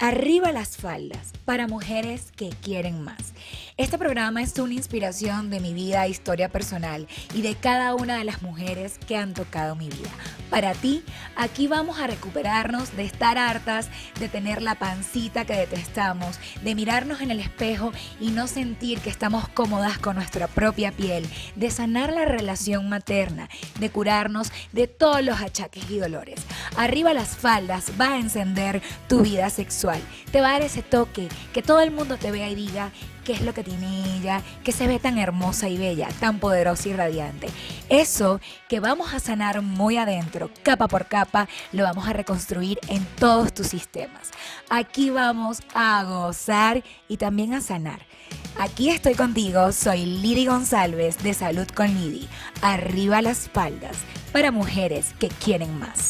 Arriba las faldas para mujeres que quieren más. Este programa es una inspiración de mi vida historia personal y de cada una de las mujeres que han tocado mi vida. Para ti, aquí vamos a recuperarnos de estar hartas, de tener la pancita que detestamos, de mirarnos en el espejo y no sentir que estamos cómodas con nuestra propia piel, de sanar la relación materna, de curarnos de todos los achaques y dolores. Arriba las faldas va a encender tu vida sexual, te va a dar ese toque, que todo el mundo te vea y diga qué es lo que tiene que se ve tan hermosa y bella, tan poderosa y radiante. Eso que vamos a sanar muy adentro, capa por capa, lo vamos a reconstruir en todos tus sistemas. Aquí vamos a gozar y también a sanar. Aquí estoy contigo, soy Lidi González de Salud con Lidi. Arriba las espaldas para mujeres que quieren más.